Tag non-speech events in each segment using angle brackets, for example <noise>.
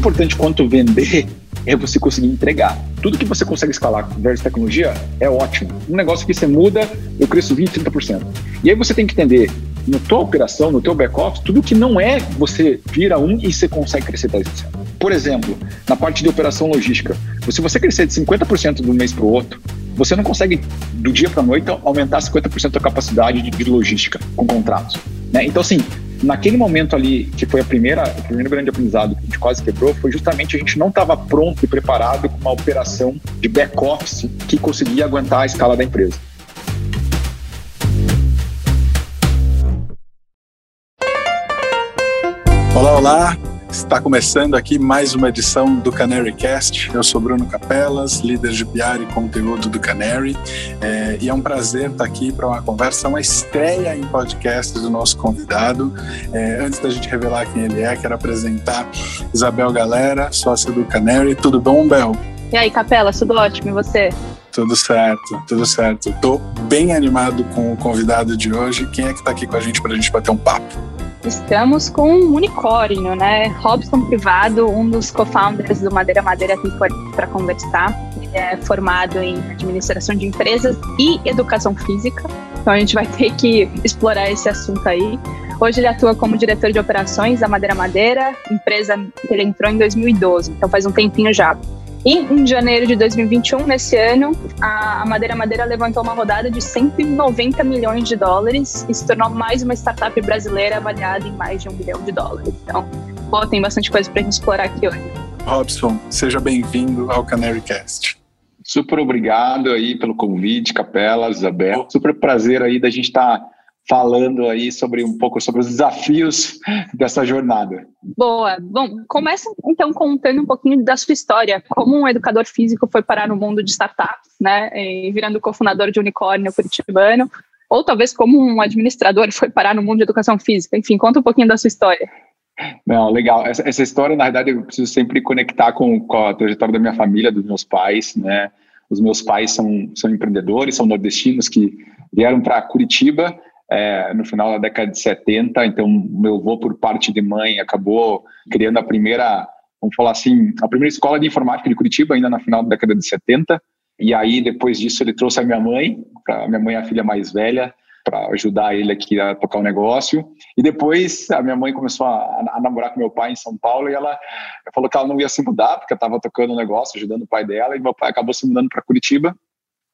importante quanto vender é você conseguir entregar. Tudo que você consegue escalar versus tecnologia é ótimo. Um negócio que você muda, eu cresço 20, 30%. E aí você tem que entender na tua operação, no teu back-office, tudo que não é você vira um e você consegue crescer 10%. Por exemplo, na parte de operação logística, se você crescer de 50% de um mês para o outro, você não consegue, do dia para a noite, aumentar 50% da capacidade de, de logística com contratos. Né? Então, assim, naquele momento ali, que foi a primeira, o primeiro grande aprendizado que a gente quase quebrou, foi justamente a gente não estava pronto e preparado com uma operação de back-office que conseguia aguentar a escala da empresa. Olá, olá! Está começando aqui mais uma edição do Canary Cast. Eu sou Bruno Capelas, líder de PR e conteúdo do Canary, é, e é um prazer estar aqui para uma conversa, uma estreia em podcast do nosso convidado. É, antes da gente revelar quem ele é, quero apresentar Isabel Galera, sócia do Canary. Tudo bom, Bel? E aí, Capela, tudo ótimo, e você? Tudo certo, tudo certo. Estou bem animado com o convidado de hoje. Quem é que está aqui com a gente para a gente bater um papo? Estamos com um unicórnio, né? Robson Privado, um dos co-founders do Madeira Madeira aqui para conversar. Ele é formado em administração de empresas e educação física. Então a gente vai ter que explorar esse assunto aí. Hoje ele atua como diretor de operações da Madeira Madeira, empresa que ele entrou em 2012, então faz um tempinho já. E em janeiro de 2021, nesse ano, a Madeira Madeira levantou uma rodada de 190 milhões de dólares e se tornou mais uma startup brasileira avaliada em mais de um bilhão de dólares. Então, pô, tem bastante coisa para gente explorar aqui hoje. Robson, seja bem-vindo ao Canary Cast. Super obrigado aí pelo convite, Capela, Isabel. Super prazer aí da gente estar tá falando aí sobre um pouco sobre os desafios dessa jornada. Boa. Bom, começa então contando um pouquinho da sua história, como um educador físico foi parar no mundo de startups, né, e virando cofundador de unicórnio curitibano, ou talvez como um administrador foi parar no mundo de educação física. Enfim, conta um pouquinho da sua história. Não, legal. Essa, essa história, na verdade, eu preciso sempre conectar com, com a trajetória da minha família, dos meus pais, né? Os meus pais são, são empreendedores, são nordestinos que vieram para Curitiba é, no final da década de 70. Então, meu avô, por parte de mãe, acabou criando a primeira, vamos falar assim, a primeira escola de informática de Curitiba, ainda na final da década de 70. E aí, depois disso, ele trouxe a minha mãe, a minha mãe é a filha mais velha, para ajudar ele aqui a tocar o negócio. E depois a minha mãe começou a, a, namorar com meu pai em São Paulo e ela falou que ela não ia se mudar porque estava tocando o negócio, ajudando o pai dela. E meu pai acabou se mudando para Curitiba.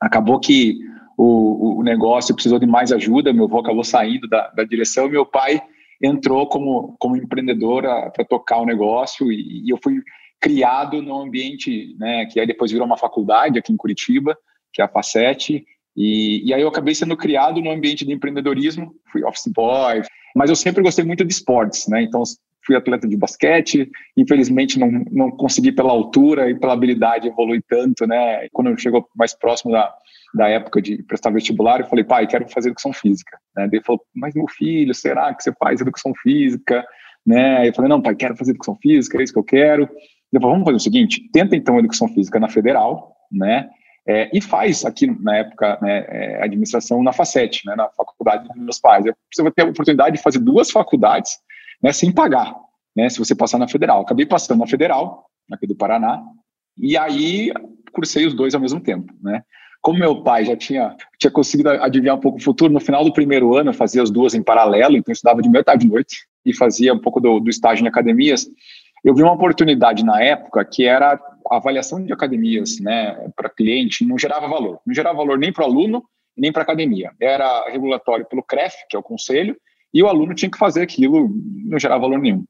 Acabou que o, o negócio precisou de mais ajuda, meu avô acabou saindo da, da direção, meu pai entrou como, como empreendedora para tocar o negócio e, e, eu fui criado num ambiente, né, que aí depois virou uma faculdade aqui em Curitiba, que é a Facete, e, e aí eu acabei sendo criado no ambiente de empreendedorismo, fui office boy, mas eu sempre gostei muito de esportes, né, então fui atleta de basquete, infelizmente não, não consegui pela altura e pela habilidade evoluir tanto, né, quando chegou mais próximo da, da época de prestar vestibular, eu falei, pai, quero fazer educação física. Né? Ele falou, mas meu filho, será que você faz educação física? Né? Eu falei, não, pai, quero fazer educação física, é isso que eu quero. Ele falou, vamos fazer o seguinte, tenta então educação física na federal, né? É, e faz aqui na época né, é, administração na Facete, né, na faculdade dos meus pais. Você vai ter a oportunidade de fazer duas faculdades né, sem pagar, né, se você passar na federal. Acabei passando na federal, aqui do Paraná, e aí cursei os dois ao mesmo tempo. Né? Como meu pai já tinha, tinha conseguido adivinhar um pouco o futuro, no final do primeiro ano eu fazia as duas em paralelo, então eu estudava de manhã, tarde e noite e fazia um pouco do, do estágio em academias. Eu vi uma oportunidade na época que era a avaliação de academias né, para cliente, não gerava valor. Não gerava valor nem para o aluno, nem para a academia. Era regulatório pelo CREF, que é o conselho, e o aluno tinha que fazer aquilo, não gerava valor nenhum.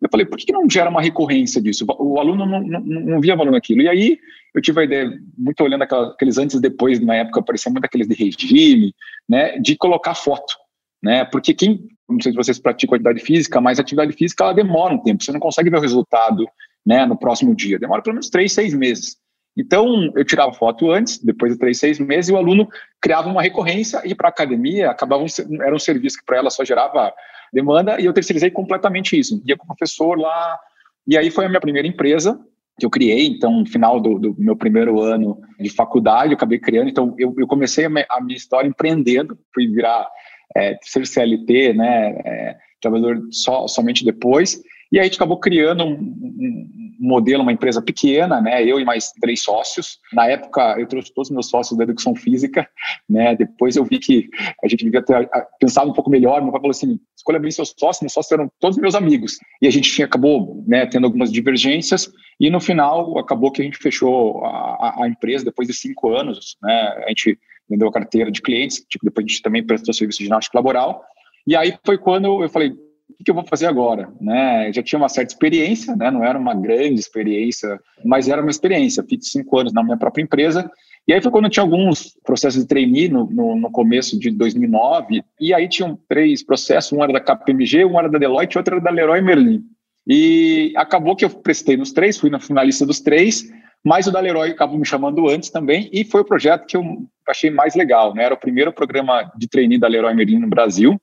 Eu falei, por que não gera uma recorrência disso? O aluno não, não, não via valor naquilo. E aí eu tive a ideia, muito olhando aqueles antes e depois, na época aparecia muito aqueles de regime, né, de colocar foto. Né? Porque quem, não sei se vocês praticam atividade física, mas atividade física ela demora um tempo, você não consegue ver o resultado né, no próximo dia, demora pelo menos três, seis meses. Então, eu tirava foto antes, depois de três, seis meses, e o aluno criava uma recorrência e para a academia acabava um, era um serviço que para ela só gerava demanda, e eu terceirizei completamente isso. Ia com o professor lá, e aí foi a minha primeira empresa que eu criei, então, no final do, do meu primeiro ano de faculdade, eu acabei criando, então, eu, eu comecei a, a, minha história empreendendo, fui virar, é, ser CLT, né, é, trabalhador só, somente depois, e aí a gente acabou criando um, um, modelo, uma empresa pequena, né? Eu e mais três sócios. Na época, eu trouxe todos os meus sócios da educação física, né? Depois eu vi que a gente devia ter pensado um pouco melhor. Meu pai falou assim: escolha bem seus sócios. Meus sócios eram todos meus amigos. E a gente acabou né, tendo algumas divergências. E no final, acabou que a gente fechou a, a empresa depois de cinco anos, né? A gente vendeu a carteira de clientes, tipo, depois a gente também prestou serviço de ginástica laboral. E aí foi quando eu falei, o que eu vou fazer agora? Né? Eu já tinha uma certa experiência, né? não era uma grande experiência, mas era uma experiência. Fiz cinco anos na minha própria empresa. E aí foi quando eu tinha alguns processos de trainee no, no, no, começo de 2009, e aí tinham três processos, um era da KPMG, um era da Deloitte, outro era da Leroy Merlin. E acabou que eu prestei nos três, fui na finalista dos três, mas o da Leroy acabou me chamando antes também, e foi o projeto que eu achei mais legal, né? Era o primeiro programa de trainee da Leroy Merlin no Brasil,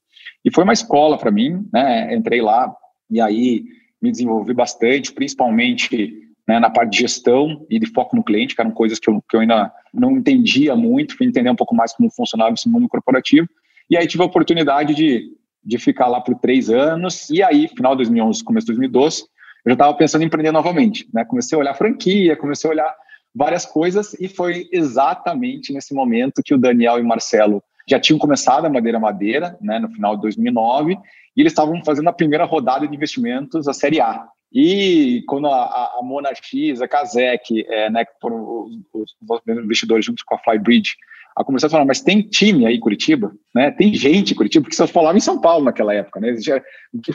e foi uma escola para mim, né? Entrei lá e aí me desenvolvi bastante, principalmente né, na parte de gestão e de foco no cliente, que eram coisas que eu, que eu ainda não entendia muito, fui entender um pouco mais como funcionava esse mundo corporativo. E aí tive a oportunidade de, de ficar lá por três anos, e aí, final de 2011, começo de 2012, eu já estava pensando em empreender novamente. Né? Comecei a olhar franquia, comecei a olhar várias coisas, e foi exatamente nesse momento que o Daniel e o Marcelo já tinham começado a Madeira Madeira, né, no final de 2009, e eles estavam fazendo a primeira rodada de investimentos, a Série A. E quando a, a, a Mona X, a Kazek, é, né, que foram os, os, investidores juntos com a Flybridge, a conversar falando, mas tem time aí em Curitiba, né? Tem gente em Curitiba, porque só falava em São Paulo naquela época, né? Existia,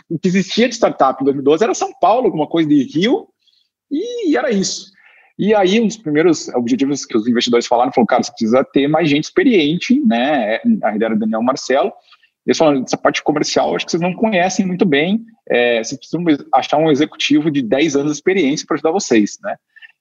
o que existia de startup em 2012 era São Paulo, alguma coisa de Rio, e era isso. E aí, um dos primeiros objetivos que os investidores falaram, falou, cara, você precisa ter mais gente experiente, né? A ideia era do Daniel Marcelo. Eles falaram, essa parte comercial, acho que vocês não conhecem muito bem, é, vocês precisam achar um executivo de 10 anos de experiência para ajudar vocês, né?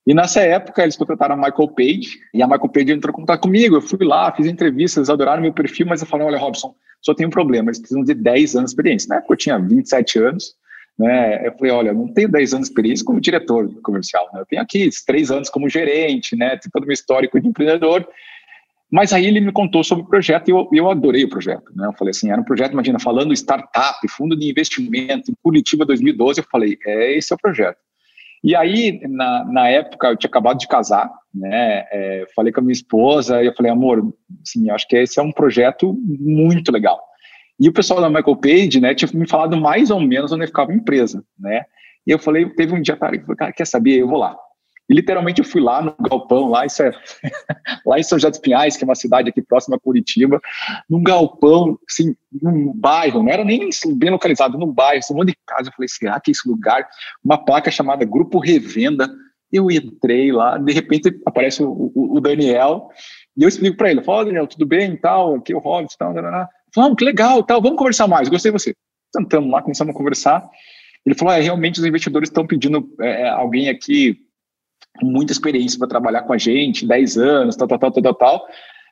E nessa época, eles contrataram a Michael Page, e a Michael Page entrou em contato comigo, eu fui lá, fiz entrevistas, adoraram meu perfil, mas eu falei, olha, Robson, só tem um problema, eles precisam de 10 anos de experiência. Na época eu tinha 27 anos, né? Eu falei, olha, não tenho 10 anos de experiência como diretor comercial, né? eu tenho aqui 3 anos como gerente, né? Tenho todo meu histórico de empreendedor. Mas aí ele me contou sobre o projeto e eu, eu adorei o projeto. Né? Eu falei assim, era um projeto, imagina, falando startup, fundo de investimento, Curitiba 2012, eu falei, é, esse é o projeto. E aí, na, na época, eu tinha acabado de casar, né? É, falei com a minha esposa e eu falei, amor, assim, acho que esse é um projeto muito legal. E o pessoal da Michael Page, né, tinha me falado mais ou menos onde ficava a empresa, né? E eu falei, teve um dia, cara, eu falei, cara, quer saber? Eu vou lá. E literalmente eu fui lá no galpão, lá, isso é, <laughs> lá em São José dos Pinhais, que é uma cidade aqui próxima a Curitiba, num galpão, assim, num bairro, não era nem bem localizado, num bairro, assim, um monte de casa. Eu falei, será que é esse lugar? Uma placa chamada Grupo Revenda. Eu entrei lá, de repente aparece o, o, o Daniel, e eu explico para ele, oh, Daniel, tudo bem, tal, aqui é o Robson, tal, tal, tal. Falamos, que legal, tal, vamos conversar mais, gostei de você. Sentamos lá, começamos a conversar. Ele falou, é, realmente os investidores estão pedindo é, é alguém aqui com muita experiência para trabalhar com a gente, 10 anos, tal, tal, tal, tal, tal.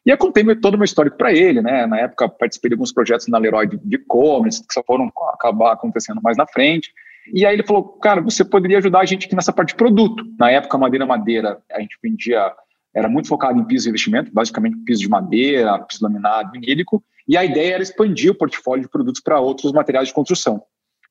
E eu contei todo o meu histórico para ele, né? Na época, participei de alguns projetos na Leroy de e-commerce, que só foram acabar acontecendo mais na frente. E aí ele falou, cara, você poderia ajudar a gente aqui nessa parte de produto. Na época, Madeira Madeira, a gente vendia, era muito focado em piso de investimento, basicamente piso de madeira, piso laminado, vinílico, e a ideia era expandir o portfólio de produtos para outros materiais de construção.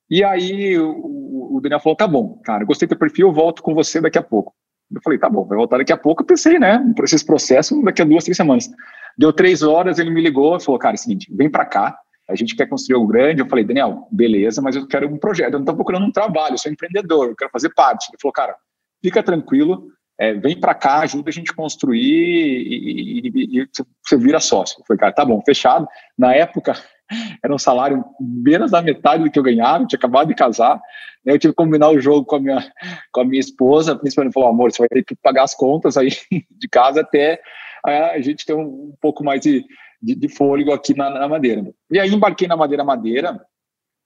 E aí o, o Daniel falou: tá bom, cara, gostei do teu perfil, eu volto com você daqui a pouco. Eu falei, tá bom, vai voltar daqui a pouco. Eu pensei, né, por esse processo, daqui a duas, três semanas. Deu três horas, ele me ligou e falou, cara, é o seguinte, vem para cá, a gente quer construir o grande. Eu falei, Daniel, beleza, mas eu quero um projeto, eu não estou procurando um trabalho, eu sou empreendedor, eu quero fazer parte. Ele falou, cara, fica tranquilo, é, vem para cá, ajuda a gente construir e, e, e, você vira sócio. Foi, cara, tá bom, fechado. Na época, <laughs> era um salário menos da metade do que eu ganhava, eu tinha acabado de casar. Né, eu tive que combinar o jogo com a minha, com a minha esposa, principalmente falou, amor, você vai ter que pagar as contas aí <laughs> de casa até a gente ter um, um pouco mais de, de, de fôlego aqui na, na, Madeira. E aí embarquei na Madeira Madeira,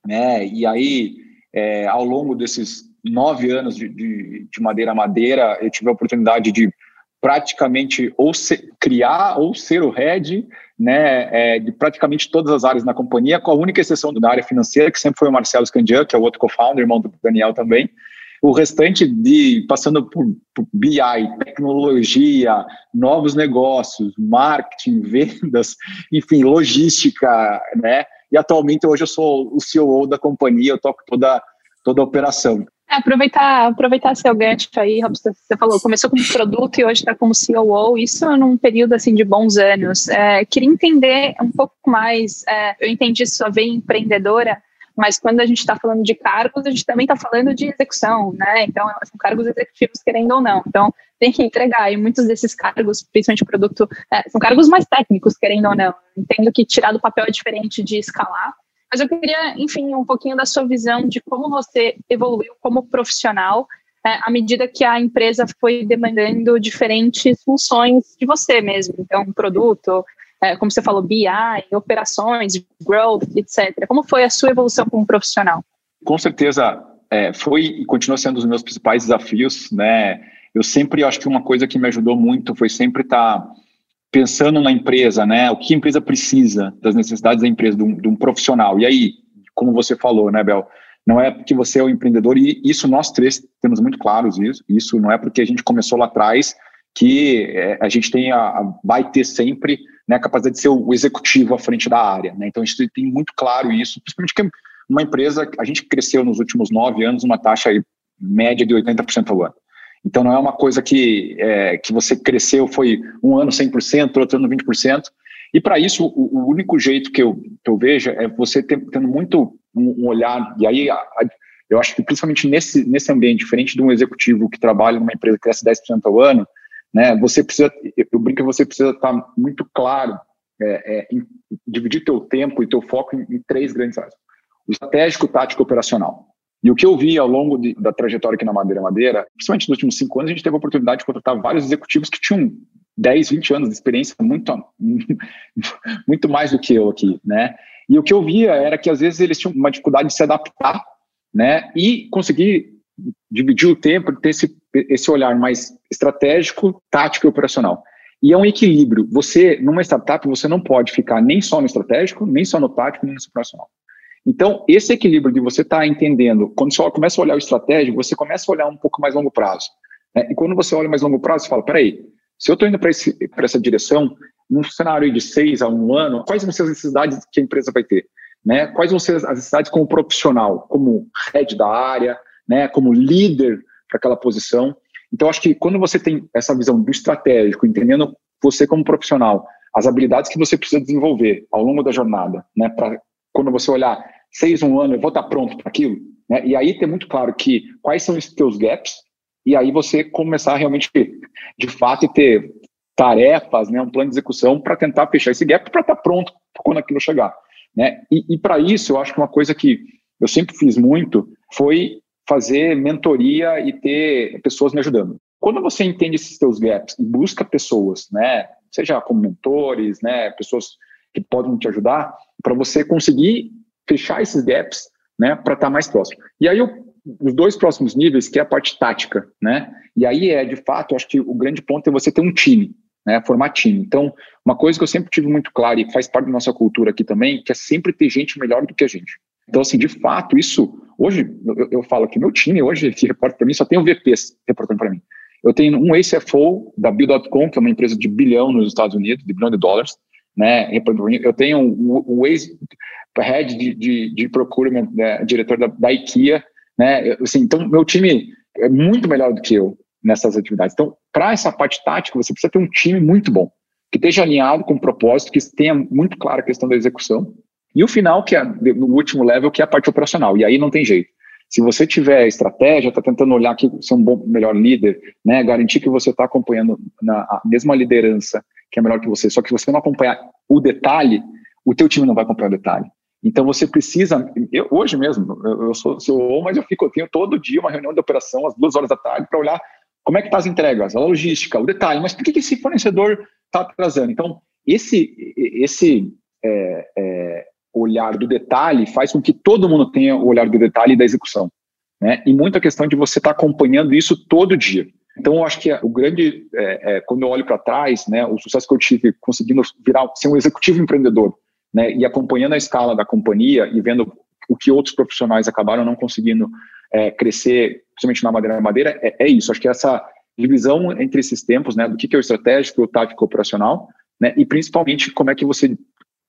né, e aí é, ao longo desses nove anos de, de, de madeira a madeira, eu tive a oportunidade de praticamente ou criar ou ser o head né, é, de praticamente todas as áreas na companhia, com a única exceção da área financeira, que sempre foi o Marcelo Scandian, que é o outro co-founder, irmão do Daniel também. O restante de passando por, por BI, tecnologia, novos negócios, marketing, <laughs> vendas, enfim, logística, né? E atualmente hoje eu sou o CEO da companhia, eu toco toda toda a operação. É, aproveitar, aproveitar seu gancho aí, Robson, você falou, começou como produto e hoje está como COO, isso num período assim de bons anos. É, queria entender um pouco mais, é, eu entendi sua veia empreendedora, mas quando a gente está falando de cargos, a gente também está falando de execução, né? Então, são cargos executivos, querendo ou não. Então, tem que entregar. E muitos desses cargos, principalmente produto, é, são cargos mais técnicos, querendo ou não. Entendo que tirar do papel é diferente de escalar. Mas eu queria, enfim, um pouquinho da sua visão de como você evoluiu como profissional é, à medida que a empresa foi demandando diferentes funções de você mesmo. Então, produto, é, como você falou, BI, operações, growth, etc. Como foi a sua evolução como profissional? Com certeza, é, foi e continua sendo um dos meus principais desafios, né? Eu sempre acho que uma coisa que me ajudou muito foi sempre estar tá pensando na empresa, né? O que a empresa precisa, das necessidades da empresa, de um, de um profissional. E aí, como você falou, né, Bel? Não é porque você é o empreendedor, e isso nós três temos muito claros isso. Isso não é porque a gente começou lá atrás que é, a gente tem a, vai ter sempre né, a capacidade de ser o executivo à frente da área. Né? Então, a gente tem muito claro isso, principalmente que uma empresa, a gente cresceu nos últimos nove anos uma taxa média de 80% ao ano. Então, não é uma coisa que, é, que você cresceu, foi um ano 100%, outro ano 20%. E para isso, o, o, único jeito que eu, que eu vejo é você ter, tendo muito um, um olhar, e aí a, a, eu acho que principalmente nesse, nesse ambiente, diferente de um executivo que trabalha numa empresa que cresce 10% ao ano, né? Você precisa, eu brinco que você precisa estar muito claro, é, é, em dividir teu tempo e teu foco em, em, três grandes áreas: o estratégico, tático e operacional. E o que eu vi ao longo de, da trajetória aqui na Madeira Madeira, principalmente nos últimos cinco anos, a gente teve a oportunidade de contratar vários executivos que tinham 10, 20 anos de experiência, muito, <laughs> muito mais do que eu aqui, né? E o que eu via era que às vezes eles tinham uma dificuldade de se adaptar, né? E conseguir dividir o tempo, ter esse, esse olhar mais estratégico, tático e operacional. E é um equilíbrio. Você, numa startup, você não pode ficar nem só no estratégico, nem só no tático, nem no operacional. Então, esse equilíbrio de você estar tá entendendo, quando você começa a olhar o estratégico, você começa a olhar um pouco mais longo prazo. Né? E quando você olha mais longo prazo, você fala, peraí, se eu estou indo para essa direção, num cenário de seis a um ano, quais vão ser as necessidades que a empresa vai ter? Né? Quais vão ser as necessidades como profissional, como head da área, né, como líder para aquela posição. Então, acho que quando você tem essa visão do estratégico, entendendo você como profissional, as habilidades que você precisa desenvolver ao longo da jornada, né, para quando você olhar seis, um ano, eu vou estar pronto para aquilo, né, e aí ter muito claro que quais são os teus gaps, e aí você começar realmente, de fato, ter tarefas, né, um plano de execução para tentar fechar esse gap para estar pronto quando aquilo chegar. Né? E, e para isso, eu acho que uma coisa que eu sempre fiz muito foi fazer mentoria e ter pessoas me ajudando. Quando você entende esses seus gaps e busca pessoas, né, seja como mentores, né, pessoas que podem te ajudar, para você conseguir fechar esses gaps, né, para estar tá mais próximo. E aí os dois próximos níveis, que é a parte tática, né, e aí é de fato, acho que o grande ponto é você ter um time, né, formar time. Então, uma coisa que eu sempre tive muito claro e faz parte da nossa cultura aqui também, que é sempre ter gente melhor do que a gente. Então, assim, de fato, isso Hoje, eu, eu falo que meu time, hoje, que reporta para mim, só tem o VPs reportando para mim. Eu tenho um ex-CFO da Bill.com, que é uma empresa de bilhão nos Estados Unidos, de bilhão de dólares, né? Eu tenho o, o ex-head de, de, de procurement, né, diretor da, da IKEA, né? Assim, então, meu time é muito melhor do que eu nessas atividades. Então, para essa parte tática, você precisa ter um time muito bom, que esteja alinhado com o propósito, que tenha muito clara a questão da execução, e o final, que é no último level, que é a parte operacional. E aí não tem jeito. Se você tiver estratégia, está tentando olhar que você é um bom, melhor líder, né, garantir que você está acompanhando na, a mesma liderança que é melhor que você, só que você não acompanhar o detalhe, o teu time não vai acompanhar o detalhe. Então você precisa, eu, hoje mesmo, eu, eu sou CEO, mas eu fico, eu tenho todo dia uma reunião de operação às duas horas da tarde para olhar como é que está as entregas, a logística, o detalhe, mas por que, que esse fornecedor está atrasando? Então, esse, esse é, é, olhar do detalhe faz com que todo mundo tenha o olhar do detalhe e da execução. Né? E muita questão de você estar tá acompanhando isso todo dia. Então, eu acho que o grande, é, é, quando eu olho para trás, né, o sucesso que eu tive conseguindo virar, ser um executivo empreendedor, né, e acompanhando a escala da companhia e vendo o que outros profissionais acabaram não conseguindo é, crescer, principalmente na madeira madeira, é, é, isso. Acho que essa divisão entre esses tempos, né, do que, que é o estratégico, o tático, o operacional, né, e principalmente como é que você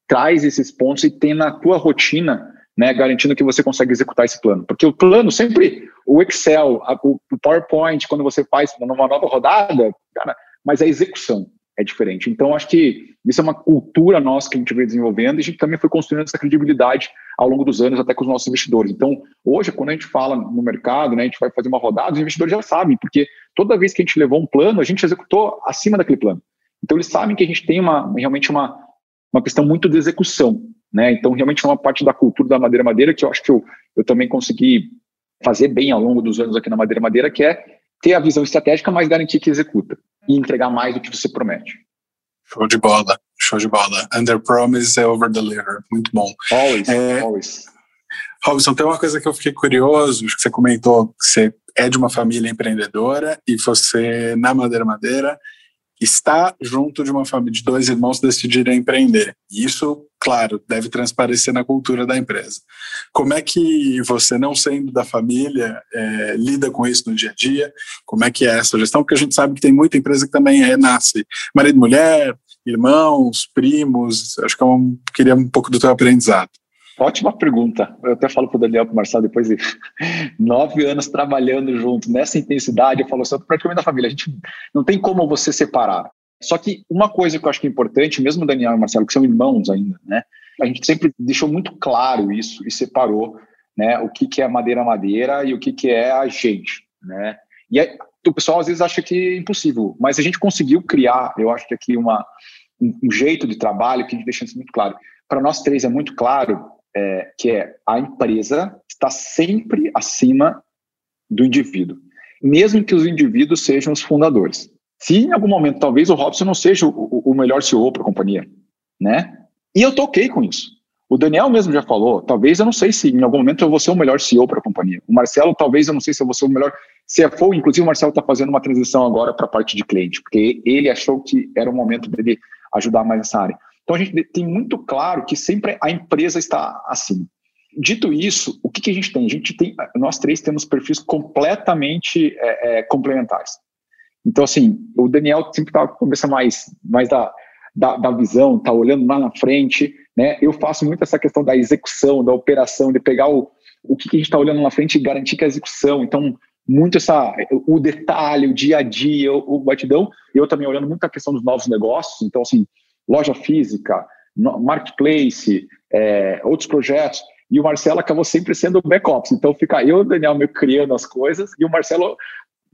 traz esses pontos e tem na tua rotina, né, garantindo que você consegue executar esse plano. Porque o plano sempre, o Excel, a, o PowerPoint, quando você faz numa nova rodada, cara, mas a execução é diferente. Então, acho que isso é uma cultura nossa que a gente veio desenvolvendo e a gente também foi construindo essa credibilidade ao longo dos anos, até com os nossos investidores. Então, hoje, quando a gente fala no mercado, né, a gente vai fazer uma rodada, os investidores já sabem, porque toda vez que a gente levou um plano, a gente executou acima daquele plano. Então, eles sabem que a gente tem uma, realmente uma, uma questão muito de execução. Né? Então, realmente é uma parte da cultura da Madeira Madeira que eu acho que eu, eu também consegui fazer bem ao longo dos anos aqui na Madeira Madeira, que é ter a visão estratégica, mas garantir que executa e entregar mais do que você promete. Show de bola, show de bola. Under promise e over deliver. Muito bom. Always, é, always. Robson, tem uma coisa que eu fiquei curioso, que você comentou que você é de uma família empreendedora e você, na Madeira Madeira, está junto de uma família de dois irmãos decidirem empreender. Isso, claro, deve transparecer na cultura da empresa. Como é que você, não sendo da família, é, lida com isso no dia a dia? Como é que é essa gestão? Porque a gente sabe que tem muita empresa que também renasce marido, mulher, irmãos, primos. Acho que eu queria um pouco do teu aprendizado. Ótima pergunta. Eu até falo para o Daniel, para o Marcelo, depois de <laughs> nove anos trabalhando junto, nessa intensidade, eu falo, sou praticamente da família, a gente não tem como você separar. Só que uma coisa que eu acho que é importante, mesmo o Daniel e o Marcelo, que são irmãos ainda, né? A gente sempre deixou muito claro isso e separou né, o que, que é madeira-madeira e o que, que é a gente, né? E aí, o pessoal às vezes acha que é impossível, mas a gente conseguiu criar, eu acho que aqui uma, um, um jeito de trabalho que a gente deixa isso muito claro. Para nós três é muito claro é, que é a empresa está sempre acima do indivíduo, mesmo que os indivíduos sejam os fundadores. Se em algum momento talvez o Robson não seja o, o melhor CEO para a companhia, né? E eu toquei com isso. O Daniel mesmo já falou, talvez eu não sei se em algum momento eu vou ser o melhor CEO para a companhia. O Marcelo, talvez eu não sei se eu vou ser o melhor CFO, inclusive o Marcelo está fazendo uma transição agora para a parte de cliente, porque ele achou que era o momento dele ajudar mais nessa área. Então a gente tem muito claro que sempre a empresa está acima. Dito isso, o que, que a gente tem? A gente tem, nós três temos perfis completamente é, é, complementares. Então, assim, o Daniel sempre está com a cabeça mais, mais da, da, da visão, está olhando lá na frente, né? Eu faço muito essa questão da execução, da operação, de pegar o, o que, que a gente está olhando na frente e garantir que a execução. Então, muito essa o detalhe, o dia a dia, o, o batidão. Eu também olhando muito a questão dos novos negócios. Então, assim, loja física, marketplace, é, outros projetos. E o Marcelo acabou sempre sendo o back-office. Então fica eu e o Daniel meio criando as coisas e o Marcelo.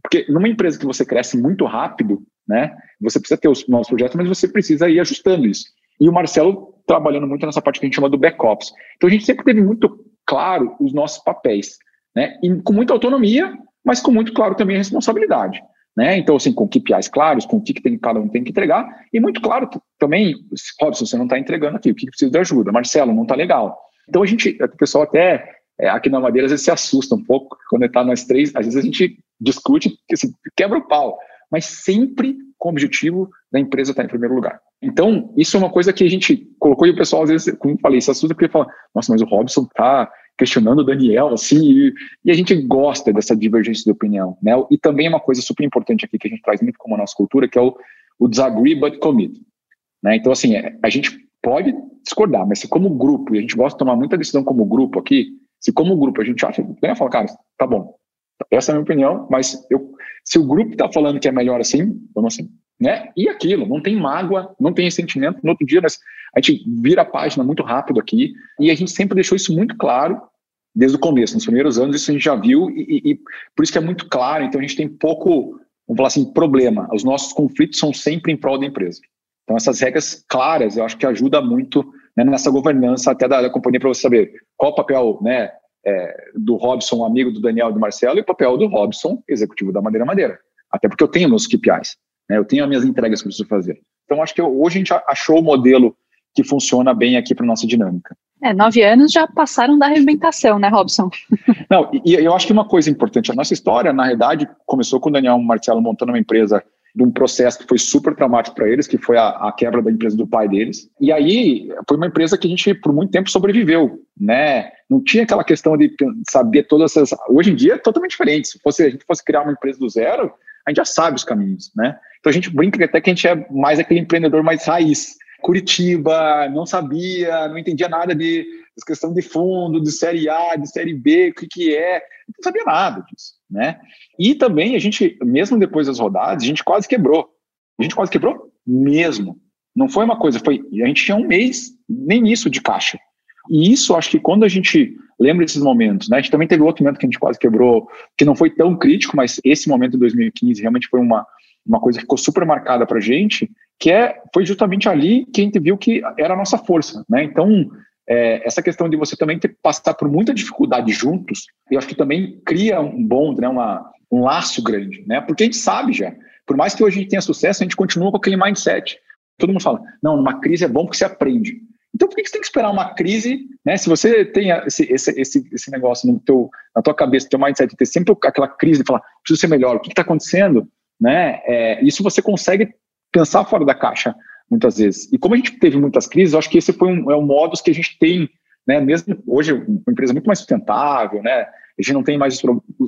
Porque numa empresa que você cresce muito rápido, né? Você precisa ter os novos projetos, mas você precisa ir ajustando isso. E o Marcelo trabalhando muito nessa parte que a gente chama do back-office. Então a gente sempre teve muito claro os nossos papéis, né? E com muita autonomia, mas com muito claro também a responsabilidade. Né? Então, assim, com KPIs claros, com o que, que tem, cada um tem que entregar, e muito claro também, Robson, você não está entregando aqui, o que, que precisa de ajuda? Marcelo, não está legal. Então, a gente, o pessoal até é, aqui na Madeira às vezes se assusta um pouco quando está nós três, às vezes a gente discute, assim, quebra o pau, mas sempre com o objetivo da empresa estar em primeiro lugar. Então, isso é uma coisa que a gente colocou e o pessoal, às vezes, como eu falei, se assusta porque fala, nossa, mas o Robson está questionando o Daniel, assim, e, e, a gente gosta dessa divergência de opinião, né? E também uma coisa super importante aqui que a gente traz muito como nossa cultura, que é o, o disagree but commit, né? Então, assim, é, a gente pode discordar, mas se como grupo, e a gente gosta de tomar muita decisão como grupo aqui, se como grupo a gente acha, né, fala, cara, tá bom, essa é a minha opinião, mas eu, se o grupo está falando que é melhor assim, vamos assim, né? E aquilo, não tem mágoa, não tem ressentimento. No outro dia, a gente vira a página muito rápido aqui e a gente sempre deixou isso muito claro desde o começo, nos primeiros anos, isso a gente já viu e, e, e, por isso que é muito claro. Então a gente tem pouco, vamos falar assim, problema. Os nossos conflitos são sempre em prol da empresa. Então essas regras claras, eu acho que ajuda muito né, nessa governança até da, da companhia para você saber qual o papel, né, é, do Robson, amigo do Daniel e do Marcelo, e o papel do Robson, executivo da Madeira Madeira. Até porque eu tenho meus KPIs, né, eu tenho as minhas entregas que eu preciso fazer. Então acho que eu, hoje a gente achou o modelo que funciona bem aqui para nossa dinâmica. É, nove anos já passaram da arrebentação, né, Robson? <laughs> Não, e, eu acho que uma coisa importante, a nossa história, na realidade, começou com o Daniel Marcelo montando uma empresa de um processo que foi super traumático para eles, que foi a, a, quebra da empresa do pai deles. E aí foi uma empresa que a gente por muito tempo sobreviveu, né? Não tinha aquela questão de saber todas essas. Hoje em dia é totalmente diferente. Se fosse a gente fosse criar uma empresa do zero, a gente já sabe os caminhos, né? Então a gente brinca até que a gente é mais aquele empreendedor mais raiz, Curitiba, não sabia, não entendia nada de questão de fundo, de série A, de série B, o que, que é, não sabia nada disso, né? E também a gente, mesmo depois das rodadas, a gente quase quebrou. A gente quase quebrou mesmo. Não foi uma coisa, foi a gente tinha um mês nem isso de caixa. E isso, acho que quando a gente lembra desses momentos, né? A gente também teve outro momento que a gente quase quebrou, que não foi tão crítico, mas esse momento de 2015 realmente foi uma, uma coisa que ficou super marcada para a gente, que é, foi justamente ali que a gente viu que era a nossa força, né? Então, é, essa questão de você também ter passar por muita dificuldade juntos, eu acho que também cria um bom, né, uma, um laço grande, né? Porque a gente sabe já, por mais que hoje a gente tenha sucesso, a gente continua com aquele mindset. Todo mundo fala, não, numa crise é bom porque você aprende. Então, por que você tem que esperar uma crise, né? Se você tem esse, esse, esse, esse negócio no teu, na tua cabeça, teu mindset, ter sempre aquela crise de falar, preciso ser melhor, o que está acontecendo, né? É, isso você consegue pensar fora da caixa, muitas vezes. E como a gente teve muitas crises, eu acho que esse foi um, é um modus que a gente tem, né? Mesmo hoje, uma empresa muito mais sustentável, né? A gente não tem mais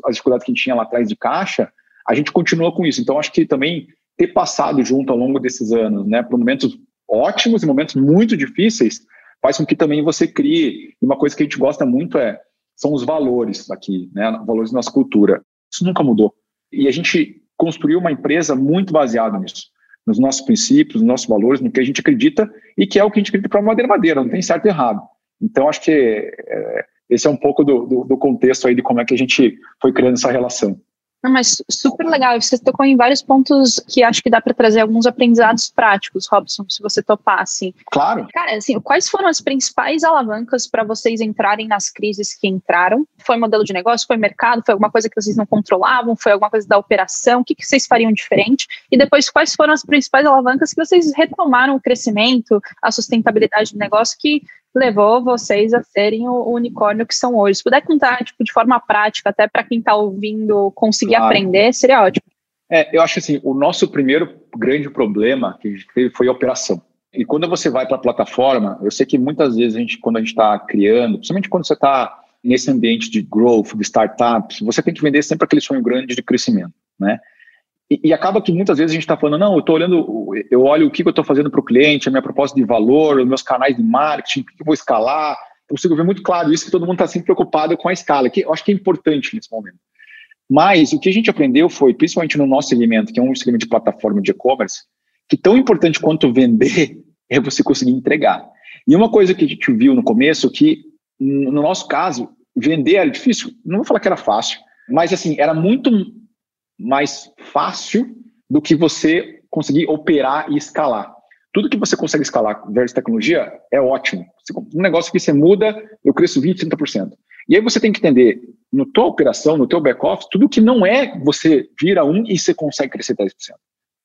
as dificuldades que a gente tinha lá atrás de caixa, a gente continua com isso. Então, acho que também ter passado junto ao longo desses anos, né? Por momentos ótimos e momentos muito difíceis, faz com que também você crie. E uma coisa que a gente gosta muito é são os valores aqui, né? Valores da nossa cultura. Isso nunca mudou. E a gente construiu uma empresa muito baseada nisso, nos nossos princípios, nos nossos valores, no que a gente acredita e que é o que a gente acredita para madeira madeira, não tem certo e errado. Então, acho que é, esse é um pouco do, do, do contexto aí de como é que a gente foi criando essa relação. Não, mas super legal. Você tocou em vários pontos que acho que dá para trazer alguns aprendizados práticos, Robson, se você topasse. Claro. Cara, assim, quais foram as principais alavancas para vocês entrarem nas crises que entraram? Foi modelo de negócio? Foi mercado? Foi alguma coisa que vocês não controlavam? Foi alguma coisa da operação? O que, que vocês fariam diferente? E depois, quais foram as principais alavancas que vocês retomaram o crescimento, a sustentabilidade do negócio que levou vocês a serem o, unicórnio que são hoje. Se puder contar tipo, de forma prática, até para quem está ouvindo conseguir claro. aprender, seria ótimo. É, eu acho assim, o nosso primeiro grande problema que a gente teve foi a operação. E quando você vai para a plataforma, eu sei que muitas vezes a gente, quando a gente está criando, principalmente quando você está nesse ambiente de growth, de startups, você tem que vender sempre aquele sonho grande de crescimento, né? E, e, acaba que muitas vezes a gente está falando, não, eu estou olhando, eu olho o que, que eu estou fazendo para o cliente, a minha proposta de valor, os meus canais de marketing, o que eu vou escalar. Eu consigo ver muito claro isso, que todo mundo está sempre preocupado com a escala, que eu acho que é importante nesse momento. Mas o que a gente aprendeu foi, principalmente no nosso segmento, que é um segmento de plataforma de e-commerce, que tão importante quanto vender é você conseguir entregar. E uma coisa que a gente viu no começo, que no nosso caso, vender era difícil, não vou falar que era fácil, mas assim, era muito mais fácil do que você conseguir operar e escalar. Tudo que você consegue escalar versus tecnologia é ótimo. Um negócio que você muda, eu cresço 20%, 30%. E aí você tem que entender, no tua operação, no teu back-office, tudo que não é você vira um e você consegue crescer 10%.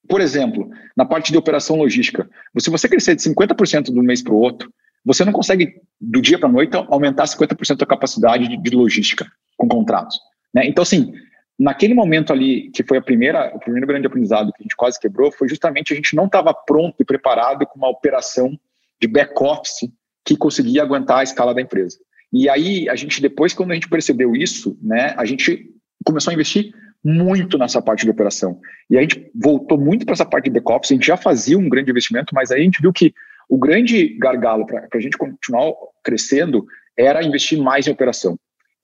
Por exemplo, na parte de operação logística, se você crescer de 50% do mês para o outro, você não consegue, do dia para a noite, aumentar 50% da capacidade de, de logística com contratos. Né? Então, assim, naquele momento ali, que foi a primeira, o primeiro grande aprendizado que a gente quase quebrou, foi justamente a gente não estava pronto e preparado com uma operação de back-office que conseguia aguentar a escala da empresa. E aí, a gente, depois, quando a gente percebeu isso, né, a gente começou a investir muito nessa parte de operação. E a gente voltou muito para essa parte de back-office, a gente já fazia um grande investimento, mas aí a gente viu que o grande gargalo para a gente continuar crescendo era investir mais em operação.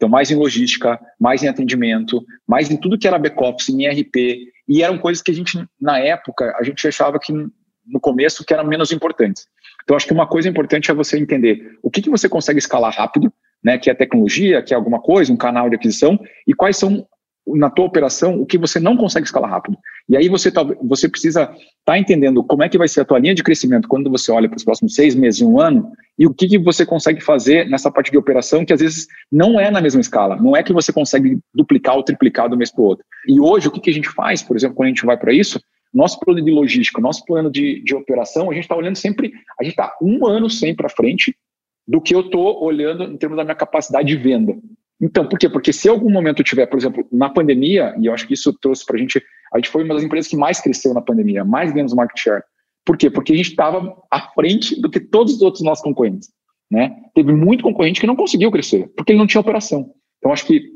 Então, mais em logística, mais em atendimento, mais em tudo que era back-office, em ERP. E eram coisas que a gente, na época, a gente achava que no começo que eram menos importantes. Então, acho que uma coisa importante é você entender o que, que você consegue escalar rápido, né, que é tecnologia, que é alguma coisa, um canal de aquisição, e quais são na tua operação o que você não consegue escalar rápido. E aí você, tá, você precisa estar tá entendendo como é que vai ser a tua linha de crescimento quando você olha para os próximos seis meses, um ano, e o que, que você consegue fazer nessa parte de operação que às vezes não é na mesma escala. Não é que você consegue duplicar ou triplicar do mês para o outro. E hoje, o que, que a gente faz, por exemplo, quando a gente vai para isso, nosso plano de logística, nosso plano de, de operação, a gente está olhando sempre, a gente está um ano sempre para frente do que eu estou olhando em termos da minha capacidade de venda. Então, por quê? Porque se algum momento tiver, por exemplo, na pandemia, e eu acho que isso trouxe para a gente, a gente foi uma das empresas que mais cresceu na pandemia, mais ganhamos market share. Por quê? Porque a gente estava à frente do que todos os outros nossos concorrentes. Né? Teve muito concorrente que não conseguiu crescer, porque ele não tinha operação. Então, acho que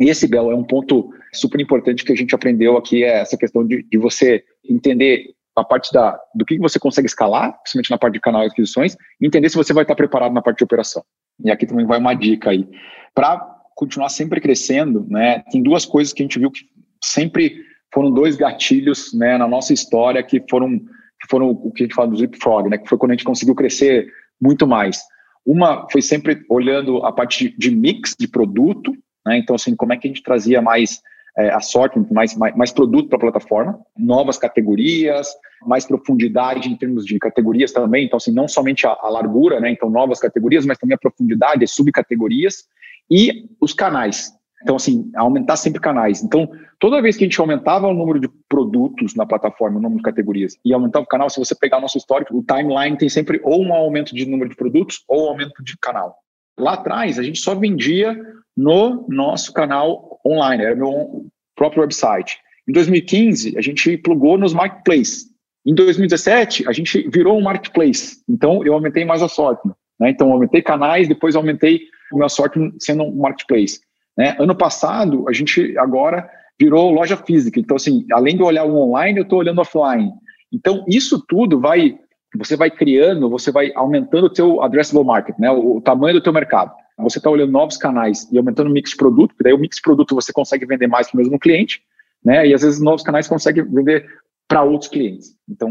esse, Bel, é um ponto super importante que a gente aprendeu aqui, é essa questão de, de você entender a parte da, do que você consegue escalar, principalmente na parte de canal de aquisições, e entender se você vai estar preparado na parte de operação. E aqui também vai uma dica aí. Para continuar sempre crescendo, né, tem duas coisas que a gente viu que sempre foram dois gatilhos né, na nossa história que foram, que foram o que a gente fala do Zipfrog, né, que foi quando a gente conseguiu crescer muito mais. Uma foi sempre olhando a parte de mix de produto, né, então assim, como é que a gente trazia mais é, assortment, mais, mais, mais produto para a plataforma, novas categorias, mais profundidade em termos de categorias também, então assim, não somente a, a largura, né, então novas categorias, mas também a profundidade, as subcategorias e os canais. Então, assim, aumentar sempre canais. Então, toda vez que a gente aumentava o número de produtos na plataforma, o número de categorias, e aumentava o canal, se você pegar nosso histórico, o timeline tem sempre ou um aumento de número de produtos ou um aumento de canal. Lá atrás, a gente só vendia no nosso canal online, era meu próprio website. Em 2015, a gente plugou nos marketplaces. Em 2017, a gente virou um marketplace. Então, eu aumentei mais a sorte. Né? Então, aumentei canais, depois aumentei o meu sorte sendo um marketplace. Né? Ano passado, a gente agora virou loja física. Então, assim, além de olhar o online, eu estou olhando offline. Então, isso tudo vai, você vai criando, você vai aumentando o teu addressable market, né? o, o tamanho do teu mercado. Você está olhando novos canais e aumentando o mix de produto, porque daí o mix de produto você consegue vender mais para o mesmo cliente, né? E às vezes novos canais conseguem vender para outros clientes. Então,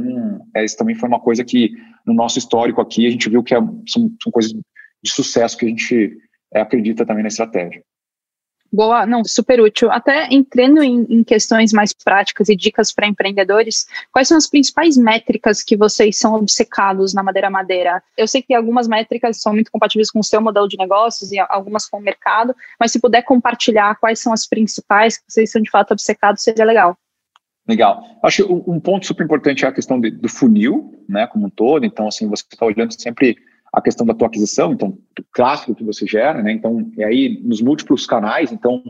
é, isso também foi uma coisa que no nosso histórico aqui a gente viu que é, são, são coisas de sucesso que a gente é, acredita também na estratégia. Boa, não, super útil. Até entrando em, em questões mais práticas e dicas para empreendedores, quais são as principais métricas que vocês são obcecados na Madeira Madeira? Eu sei que algumas métricas são muito compatíveis com o seu modelo de negócios e algumas com o mercado, mas se puder compartilhar quais são as principais que vocês são de fato obcecados, seria legal. Legal. Acho que um ponto super importante é a questão de, do funil, né, como um todo. Então, assim, você está olhando sempre a questão da tua aquisição, então, do tráfego que você gera, né? Então, é aí nos múltiplos canais, então,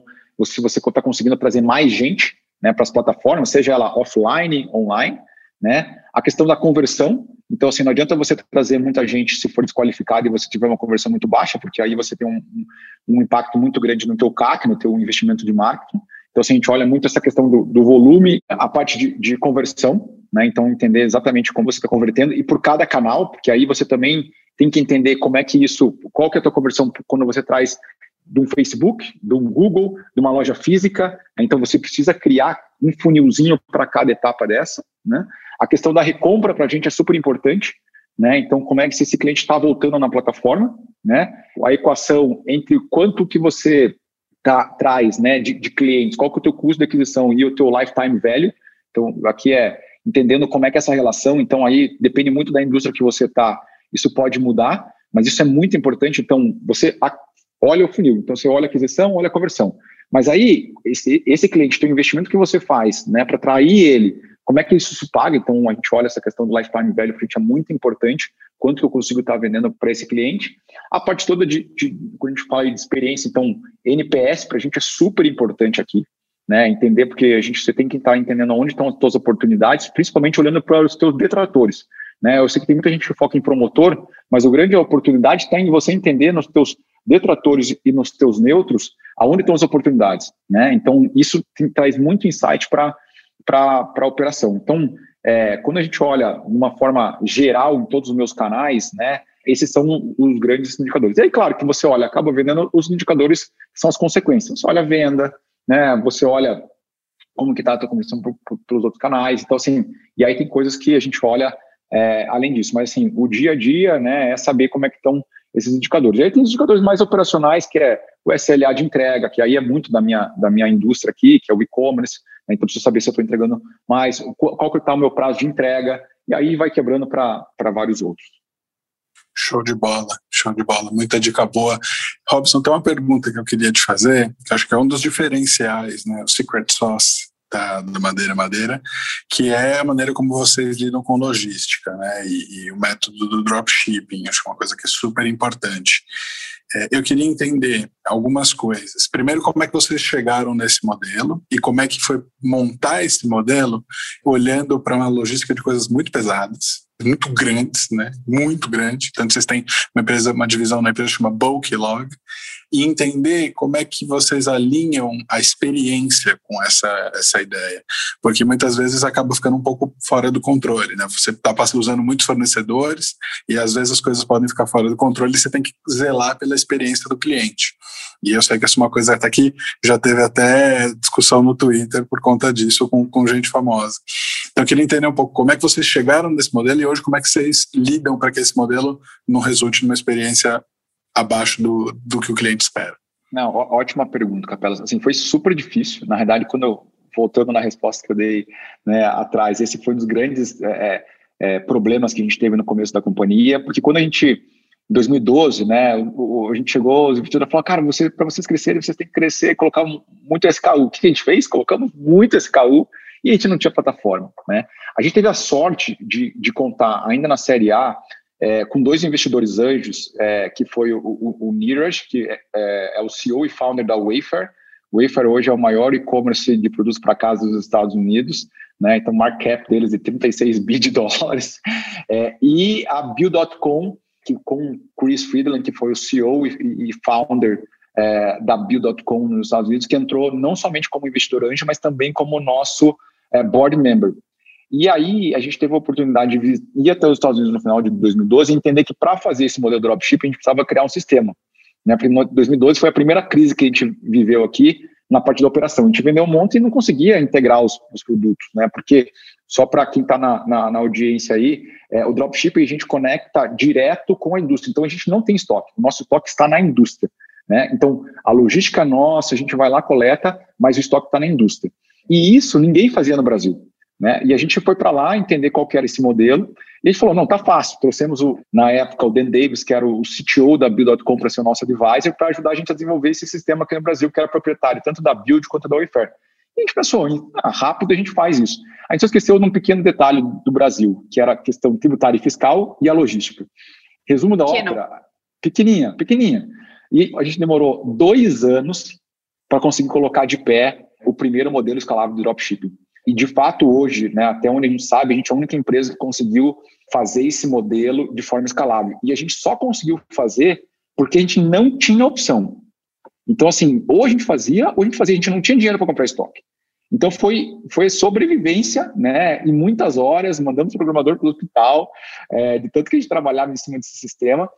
se você está conseguindo trazer mais gente né, para as plataformas, seja ela offline, online, né? A questão da conversão, então, assim, não adianta você trazer muita gente se for desqualificado e você tiver uma conversão muito baixa, porque aí você tem um, um impacto muito grande no teu CAC, no teu investimento de marketing. Então, assim, a gente olha muito essa questão do, do volume, a parte de, de conversão, né? Então, entender exatamente como você está convertendo e por cada canal, porque aí você também tem que entender como é que isso, qual que é a tua conversão quando você traz de um Facebook, de um Google, de uma loja física. Então você precisa criar um funilzinho para cada etapa dessa, né? A questão da recompra para a gente é super importante, né? Então como é que esse cliente está voltando na plataforma, né? A equação entre quanto que você tá, traz, né, de, de clientes, qual que é o teu custo de aquisição e o teu lifetime value. Então aqui é entendendo como é que é essa relação. Então aí depende muito da indústria que você está isso pode mudar, mas isso é muito importante. Então, você olha o funil, então você olha a aquisição, olha a conversão. Mas aí, esse, esse cliente tem um investimento que você faz, né, para atrair ele, como é que isso se paga? Então, a gente olha essa questão do lifetime value frente é muito importante, quanto que eu consigo estar vendendo para esse cliente. A parte toda de, de, quando a gente fala de experiência, então, NPS para a gente é super importante aqui, né, entender, porque a gente você tem que estar entendendo onde estão as suas oportunidades, principalmente olhando para os seus detratores. Né? Eu sei que tem muita gente que foca em promotor, mas a grande oportunidade está em você entender nos teus detratores e nos teus neutros aonde estão as oportunidades. Né? Então, isso traz muito insight para a operação. Então, é, quando a gente olha de uma forma geral em todos os meus canais, né, esses são os grandes indicadores. E aí, claro, que você olha, acaba vendendo os indicadores que são as consequências. Você olha a venda, né, você olha como que está a tua conversão para os outros canais. Então, assim, e aí tem coisas que a gente olha é, além disso. Mas, assim, o dia a dia, né, é saber como é que estão esses indicadores. E aí tem os indicadores mais operacionais, que é o SLA de entrega, que aí é muito da minha, da minha indústria aqui, que é o e-commerce, né, então preciso saber se eu estou entregando mais, qual que está o meu prazo de entrega, e aí vai quebrando para vários outros. Show de bola, show de bola, muita dica boa. Robson, tem uma pergunta que eu queria te fazer, que acho que é um dos diferenciais, né, o secret sauce da, do Madeira Madeira, que é a maneira como vocês lidam com logística, né? E, e o método do dropshipping, acho que é uma coisa que é super importante. É, eu queria entender algumas coisas. Primeiro, como é que vocês chegaram nesse modelo e como é que foi montar esse modelo olhando para uma logística de coisas muito pesadas, muito grandes, né? Muito grande. Tanto vocês têm uma empresa, uma divisão na empresa chama Bulklog, e entender como é que vocês alinham a experiência com essa, essa ideia. Porque muitas vezes acaba ficando um pouco fora do controle, né? Você está usando muitos fornecedores e às vezes as coisas podem ficar fora do controle e você tem que zelar pela experiência do cliente. E eu sei que essa é uma coisa até que já teve até discussão no Twitter por conta disso com, com gente famosa. Então eu queria entender um pouco como é que vocês chegaram nesse modelo e hoje como é que vocês lidam para que esse modelo não resulte numa experiência abaixo do, do que o cliente espera? Não, ótima pergunta, Capelas. Assim, foi super difícil. Na verdade, quando eu, voltando na resposta que eu dei né, atrás, esse foi um dos grandes é, é, é problemas que a gente teve no começo da companhia, porque quando a gente, em 2012, né, o, a gente chegou, os investidores falaram, cara, você, para vocês crescerem, vocês têm que crescer colocar muito SKU. O que a gente fez? Colocamos muito SKU e a gente não tinha plataforma. Né? A gente teve a sorte de, de contar, ainda na Série A, é, com dois investidores anjos, é, que foi o, o, o Niraj, que é, é, é, o CEO e founder da Wayfair. Wayfair hoje é o maior e-commerce de produtos para casa dos Estados Unidos, né? então market cap deles é 36 bi de <laughs> dólares. É, e a Bill.com, que com Chris Friedland, que foi o CEO e, e founder é, da Bill.com nos Estados Unidos, que entrou não somente como investidor anjo, mas também como nosso board member. E aí a gente teve a oportunidade de ir até os Estados Unidos no final de 2012 e entender que para fazer esse modelo dropship a gente precisava criar um sistema. Né? Porque 2012 foi a primeira crise que a gente viveu aqui na parte da operação. A gente vendeu um monte e não conseguia integrar os, os produtos, né? Porque só para quem está na, na, na, audiência aí, é, o dropship a gente conecta direto com a indústria. Então a gente não tem estoque. O nosso estoque está na indústria. Né? Então a logística nossa, a gente vai lá, coleta, mas o estoque está na indústria. E isso ninguém fazia no Brasil. Né? E a gente foi para lá entender qual era esse modelo. E a gente falou: não, tá fácil. Trouxemos, o, na época, o Dan Davis, que era o CTO da Build.com, para ser o nosso advisor, para ajudar a gente a desenvolver esse sistema aqui no Brasil, que era proprietário tanto da Build quanto da Wayfair. E a gente pensou: ah, rápido a gente faz isso. A gente só esqueceu de um pequeno detalhe do Brasil, que era a questão tributária e fiscal e a logística. Resumo da Pequeno. ópera: pequenininha, pequenininha. E a gente demorou dois anos para conseguir colocar de pé o primeiro modelo escalável do dropshipping. E, de fato, hoje, né, até onde a gente sabe, a gente é a única empresa que conseguiu fazer esse modelo de forma escalável. E a gente só conseguiu fazer porque a gente não tinha opção. Então, assim, ou a gente fazia, ou a gente fazia, a gente não tinha dinheiro para comprar estoque. Então, foi, foi sobrevivência, né, e muitas horas, mandamos o programador para o hospital, é, de tanto que a gente trabalhava em cima desse sistema.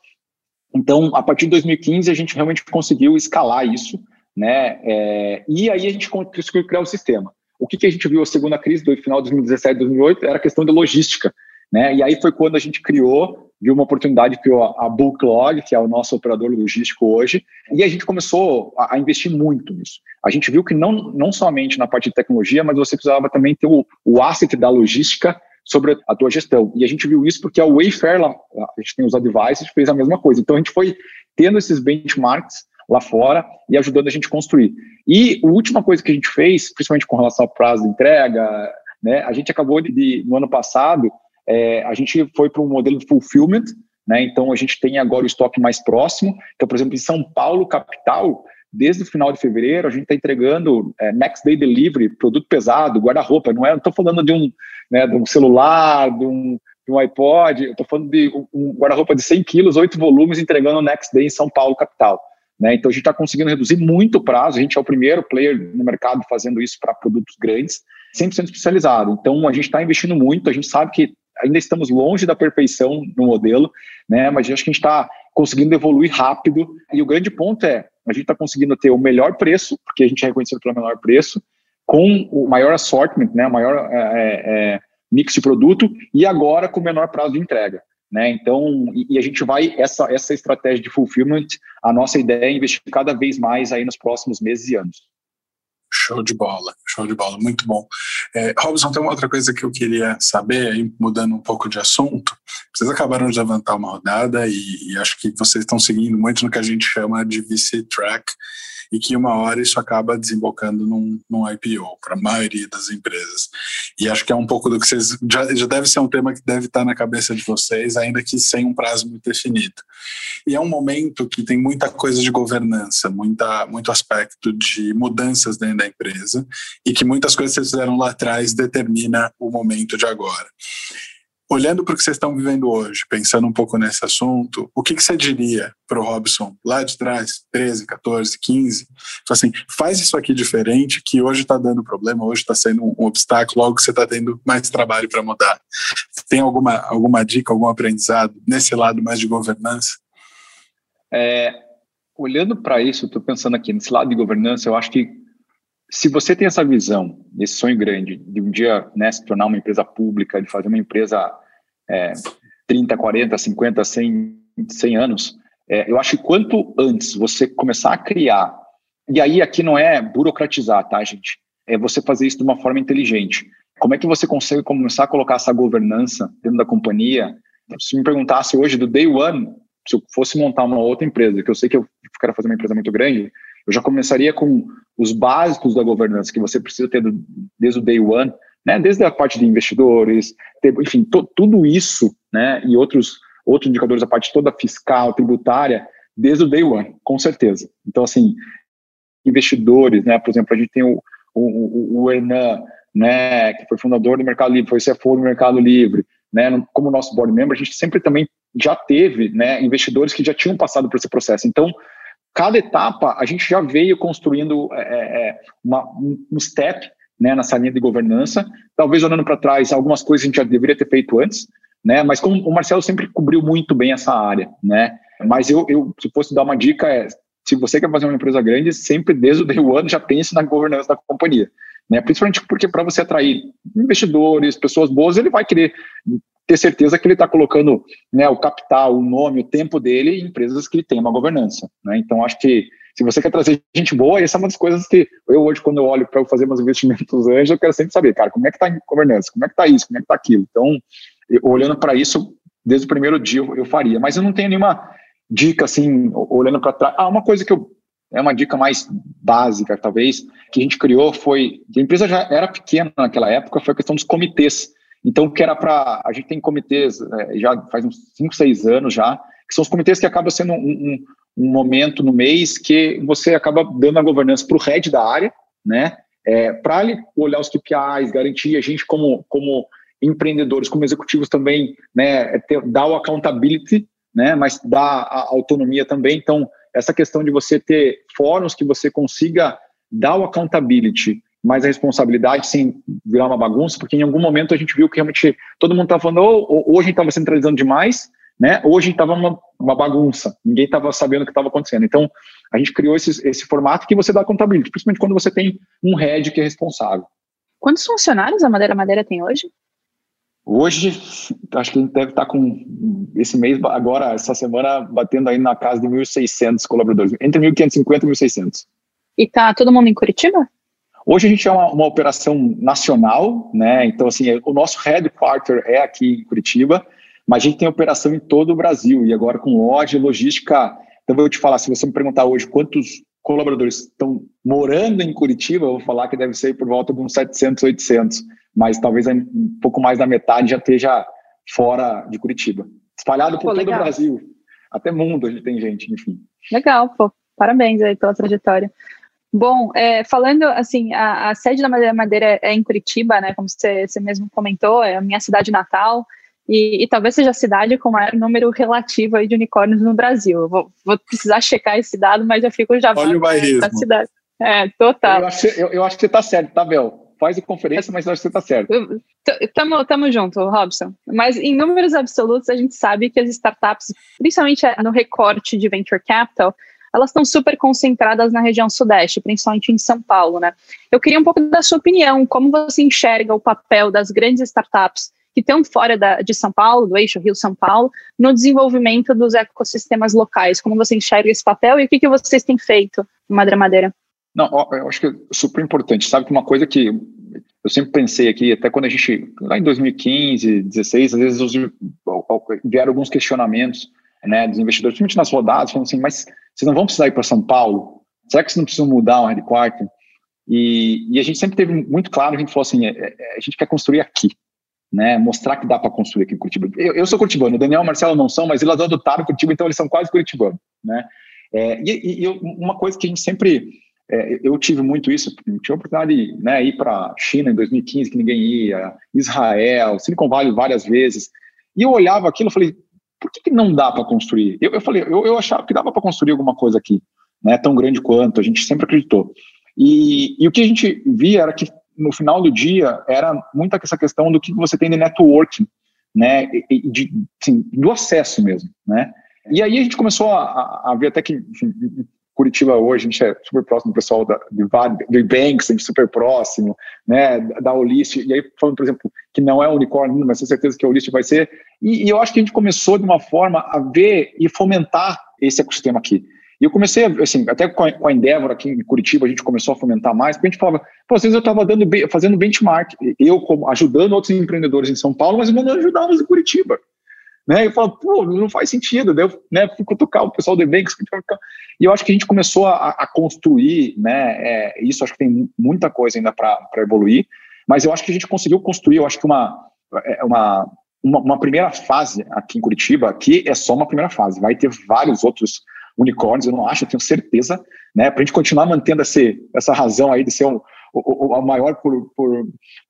Então, a partir de 2015, a gente realmente conseguiu escalar isso, né, é, e aí a gente conseguiu criar o sistema. O que, que a gente viu a segunda crise do final de 2017, 2018 era a questão da logística, né? E aí foi quando a gente criou, viu uma oportunidade, criou a, Bulklog, que é o nosso operador logístico hoje, e a gente começou a, a, investir muito nisso. A gente viu que não, não somente na parte de tecnologia, mas você precisava também ter o, o asset da logística sobre a tua gestão. E a gente viu isso porque a Wayfair, lá, a gente tem os advisors, fez a mesma coisa. Então a gente foi tendo esses benchmarks lá fora e ajudando a gente a construir. E a última coisa que a gente fez, principalmente com relação ao prazo de entrega, né, a gente acabou de, no ano passado, é, a gente foi para um modelo de fulfillment, né, então a gente tem agora o estoque mais próximo. Então, por exemplo, em São Paulo, capital, desde o final de fevereiro, a gente está entregando é, next day delivery, produto pesado, guarda-roupa. Não é, estou falando de um, né, de um celular, de um, de um iPod, estou falando de um guarda-roupa de 100 quilos, oito volumes, entregando next day em São Paulo, capital. Né? Então a gente está conseguindo reduzir muito o prazo, a gente é o primeiro player no mercado fazendo isso para produtos grandes, 100% especializado. Então a gente está investindo muito, a gente sabe que ainda estamos longe da perfeição no modelo, né? mas acho que a gente está conseguindo evoluir rápido. E o grande ponto é, a gente está conseguindo ter o melhor preço, porque a gente é reconhecido pelo menor preço, com o maior assortment, né? o maior é, é, mix de produto, e agora com o menor prazo de entrega. Né? Então, e, e, a gente vai, essa, essa estratégia de fulfillment, a nossa ideia é investir cada vez mais aí nos próximos meses e anos. Show de bola, show de bola, muito bom. É, Robson, tem uma outra coisa que eu queria saber, aí, mudando um pouco de assunto. Vocês acabaram de levantar uma rodada e, e acho que vocês estão seguindo muito no que a gente chama de VC Track, e que uma hora isso acaba desembocando num, num IPO para a maioria das empresas. E acho que é um pouco do que vocês. Já, já deve ser um tema que deve estar na cabeça de vocês, ainda que sem um prazo muito definido. E é um momento que tem muita coisa de governança, muita, muito aspecto de mudanças dentro da empresa, e que muitas coisas que vocês fizeram lá atrás determina o momento de agora. Olhando para o que vocês estão vivendo hoje, pensando um pouco nesse assunto, o que, que você diria para o Robson lá de trás, 13, 14, 15? Assim, faz isso aqui diferente, que hoje está dando problema, hoje está sendo um, obstáculo, logo você está tendo mais trabalho para mudar. Tem alguma, alguma dica, algum aprendizado nesse lado mais de governança? É, olhando para isso, estou pensando aqui, nesse lado de governança, eu acho que se você tem essa visão, esse sonho grande de um dia né, se tornar uma empresa pública, de fazer uma empresa é, 30, 40, 50, 100, 100 anos, é, eu acho que quanto antes você começar a criar, e aí aqui não é burocratizar, tá, gente? É você fazer isso de uma forma inteligente. Como é que você consegue começar a colocar essa governança dentro da companhia? Se me perguntasse hoje, do day one, se eu fosse montar uma outra empresa, que eu sei que eu quero fazer uma empresa muito grande, eu já começaria com os básicos da governança que você precisa ter do, desde o day one, né, desde a parte de investidores, ter, enfim, to, tudo isso, né, e outros outros indicadores, a parte toda fiscal, tributária, desde o day one, com certeza. Então, assim, investidores, né, por exemplo, a gente tem o, o, o Hernan, né, que foi fundador do Mercado Livre, foi CFO do Mercado Livre, né, como nosso board member, a gente sempre também já teve, né, investidores que já tinham passado por esse processo. Então, cada etapa a gente já veio construindo é, é, é uma, um step né, nessa linha de governança. Talvez olhando para trás, algumas coisas a gente já deveria ter feito antes, né? Mas como o Marcelo sempre cobriu muito bem essa área, né? Mas eu, eu se fosse dar uma dica é, se você quer fazer uma empresa grande, sempre desde o day one já pense na governança da companhia, né? Principalmente porque para você atrair investidores, pessoas boas, ele vai querer ter certeza que ele está colocando né, o capital, o nome, o tempo dele em empresas que têm uma governança. Né? Então, acho que se você quer trazer gente boa, essa é uma das coisas que eu hoje, quando eu olho para fazer meus investimentos <laughs> anjos, eu quero sempre saber, cara, como é que está a governança, como é que está isso, como é que está aquilo. Então, eu, olhando para isso, desde o primeiro dia eu, eu, faria. Mas eu não tenho nenhuma dica, assim, olhando para trás. Ah, uma coisa que eu é uma dica mais básica, talvez, que a gente criou foi, a empresa já era pequena naquela época, foi a questão dos comitês. Então, que era para. A gente tem comitês é, já faz uns 5, 6 anos já, que são os comitês que acabam sendo um, um, um momento no mês que você acaba dando a governança para o head da área, né? É, para ele olhar os KPIs, garantir a gente como, como empreendedores, como executivos também, né, é ter, dar o accountability, né, mas dar a autonomia também. Então, essa questão de você ter fóruns que você consiga dar o accountability mais a responsabilidade sem virar uma bagunça, porque em algum momento a gente viu que realmente todo mundo estava falando, ou, a gente estava centralizando demais, né, gente estava uma, uma bagunça, ninguém estava sabendo o que estava acontecendo. Então, a gente criou esse, esse formato que você dá contabilidade, principalmente quando você tem um head que é responsável. Quantos funcionários a Madeira Madeira tem hoje? Hoje, acho que a gente deve estar com, esse mês, agora, essa semana, batendo aí na casa de 1.600 colaboradores, entre 1.550 e 1.600. E tá todo mundo em Curitiba? Hoje a gente é uma, uma, operação nacional, né? Então, assim, o nosso headquarter é aqui em Curitiba, mas a gente tem operação em todo o Brasil e agora com loja e logística. Então, eu vou te falar, se você me perguntar hoje quantos colaboradores estão morando em Curitiba, eu vou falar que deve ser por volta de uns 700, 800, mas talvez um pouco mais da metade já esteja fora de Curitiba. Espalhado por pô, todo legal. o Brasil, até mundo a gente tem gente, enfim. Legal, pô. Parabéns aí pela trajetória. Bom, é, falando assim, a, a, sede da Madeira Madeira é em Curitiba, né? Como você, você mesmo comentou, é a minha cidade natal. E, e, talvez seja a cidade com o maior número relativo aí de unicórnios no Brasil. Vou, vou, precisar checar esse dado, mas eu fico já Olha o bairrismo. da cidade. É, total. Eu acho, eu, eu acho que você está certo, tá, Bel? Faz a conferência, mas eu acho que você está certo. Tamo, tamo junto, Robson. Mas em números absolutos, a gente sabe que as startups, principalmente no recorte de venture capital, elas estão super concentradas na região sudeste, principalmente em São Paulo, né? Eu queria um pouco da sua opinião, como você enxerga o papel das grandes startups que estão fora da, de São Paulo, do eixo Rio-São Paulo, no desenvolvimento dos ecossistemas locais, como você enxerga esse papel e o que, que vocês têm feito no Madre Madeira? Não, eu acho que é super importante. Sabe que uma coisa que eu sempre pensei aqui, até quando a gente, lá em 2015, 16, às vezes vieram alguns questionamentos né, dos investidores, principalmente nas rodadas, falando assim, mas vocês não vão precisar ir para São Paulo? Será que vocês não precisam mudar o headquarter? E, e a gente sempre teve muito claro, a gente falou assim, é, é, a gente quer construir aqui, né, mostrar que dá para construir aqui em Curitiba. Eu, eu, sou curitibano, o Daniel e o Marcelo não são, mas eles adotaram Curitiba, então eles são quase curitibanos, né? É, e, e, uma coisa que a gente sempre é, eu tive muito isso, tive a oportunidade de né, ir para China em 2015, que ninguém ia, Israel, Silicon Valley várias vezes, e eu olhava aquilo e falei, por que, que não dá para construir? Eu, eu falei, eu, eu achava que dava para construir alguma coisa aqui, né, tão grande quanto, a gente sempre acreditou. E, e o que a gente via era que no final do dia era muito essa questão do que você tem de networking, né, de, assim, do acesso mesmo, né. E aí a gente começou a, a ver até que enfim, Curitiba hoje, a gente é super próximo do pessoal da, de, do Banks, a gente é super próximo, né, da Ulisses, e aí falando, por exemplo, que não é unicórnio, mas tenho certeza que a Ulisses vai ser, e, e, eu acho que a gente começou de uma forma a ver e fomentar esse ecossistema aqui. E eu comecei, assim, até com a, Endeavor aqui em Curitiba, a gente começou a fomentar mais, porque a gente falava, pô, às vezes eu estava fazendo benchmark, eu como, ajudando outros empreendedores em São Paulo, mas não ajudávamos em Curitiba né? Eu falo, pô, não faz sentido. Daí eu né, fui cutucar o pessoal do Ebanks. E eu acho que a gente começou a, a construir, né? É, isso acho que tem muita coisa ainda para evoluir, mas eu acho que a gente conseguiu construir, eu acho que uma, é, uma, uma, uma primeira fase aqui em Curitiba, que é só uma primeira fase, vai ter vários outros unicórnios, eu não acho, eu tenho certeza, né? Para a gente continuar mantendo esse, essa razão aí de ser o, o, o maior por, por,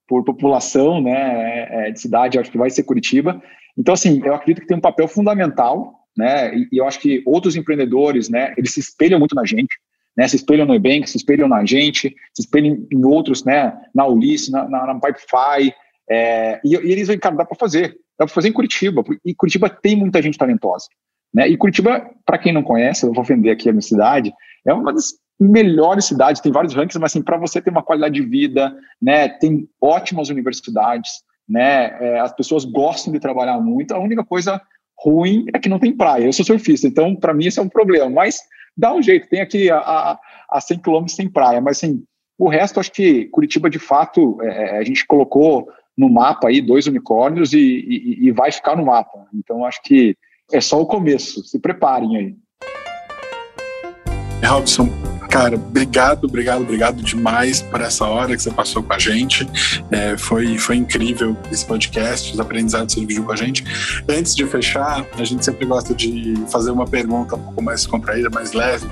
por população, né, é, de cidade, acho que vai ser Curitiba. Então, assim, eu acredito que tem um papel fundamental, né? E, eu acho que outros empreendedores, né, eles se espelham muito na gente, né? Se espelham no Ebank, se espelham na gente, se espelham em outros, né? Na Ulisses, na, na, na Pipefy, é, e, e, eles vão, cara, dá para fazer, dá para fazer em Curitiba, e Curitiba tem muita gente talentosa, né? E Curitiba, para quem não conhece, eu vou vender aqui a minha cidade, é uma das melhores cidades, tem vários rankings, mas assim, para você ter uma qualidade de vida, né? Tem ótimas universidades, né? É, as pessoas gostam de trabalhar muito. A única coisa ruim é que não tem praia. Eu sou surfista, então para mim isso é um problema. Mas dá um jeito. Tem aqui a, a, a 100 quilômetros sem praia, mas assim, o resto acho que Curitiba de fato é, a gente colocou no mapa aí dois unicórnios e, e, e vai ficar no mapa. Então acho que é só o começo. Se preparem aí. Robson, Cara, obrigado, obrigado, obrigado demais por essa hora que você passou com a gente. É, foi, foi incrível esse podcast, os aprendizados que você dividiu com a gente. Antes de fechar, a gente sempre gosta de fazer uma pergunta um pouco mais contraída, mais leve.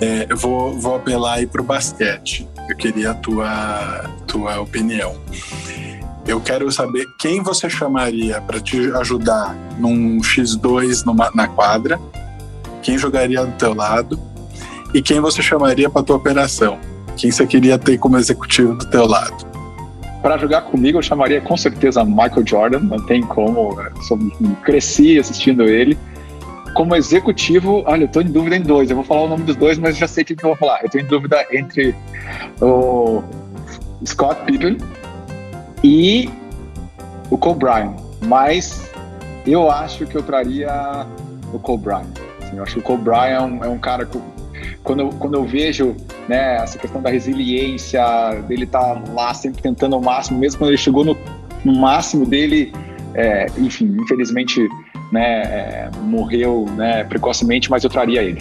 É, eu vou, vou apelar aí para o basquete. Eu queria a tua, tua opinião. Eu quero saber quem você chamaria para te ajudar num X2 numa, na quadra, quem jogaria do teu lado e quem você chamaria para tua operação? Quem você queria ter como executivo do teu lado? Para jogar comigo, eu chamaria com certeza Michael Jordan, não tem como, sou, cresci assistindo ele. Como executivo, olha, eu estou em dúvida em dois. Eu vou falar o nome dos dois, mas já sei o que eu vou falar. Eu estou em dúvida entre o Scott Pippen e o Cole Bryant. Mas eu acho que eu traria o Cole Bryant. Assim, eu acho que o Cole Bryant é um, é um cara que quando eu, quando eu vejo né, essa questão da resiliência, dele estar tá lá sempre tentando ao máximo, mesmo quando ele chegou no, no máximo dele, é, enfim, infelizmente né, é, morreu né, precocemente, mas eu traria ele.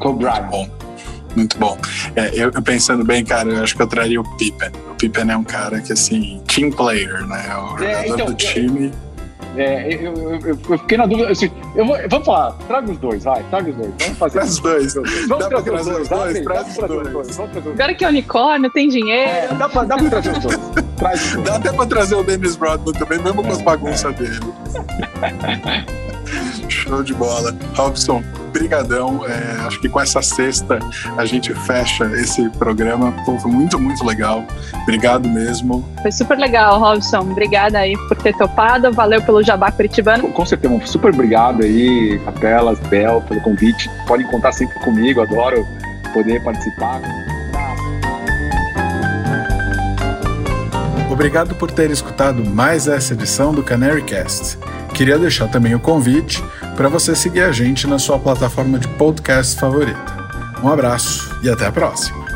Kobe Bryant. Bom. Muito bom. É, eu, pensando bem, cara, eu acho que eu traria o Pippen. O Pippen é um cara que, assim, team player, né? O é, jogador então, do time. É, eu, eu, eu, fiquei na dúvida. Assim, eu vou, vamos falar, traga os dois, vai, traga os dois. Vamos fazer. Traz os dois. Vamos trazer, os dois, traz os dois. Agora que é unicórnio, tem dinheiro. É, dá, pra, dá pra trazer os dois. Traz os dois. Dá até pra trazer o Dennis Broadman também, mesmo com as bagunças dele. <laughs> Show de bola. Robson, brigadão. É, acho que com essa sexta a gente fecha esse programa. Pô, foi muito, muito legal. Obrigado mesmo. Foi super legal, Robson. Obrigada aí por ter topado. Valeu pelo Jabá Curitibano. Com, com certeza, super obrigado aí, Capelas, Bel, pelo convite. Podem contar sempre comigo, adoro poder participar. Obrigado por ter escutado mais essa edição do Canary Cast. Queria deixar também o convite para você seguir a gente na sua plataforma de podcast favorita. Um abraço e até a próxima!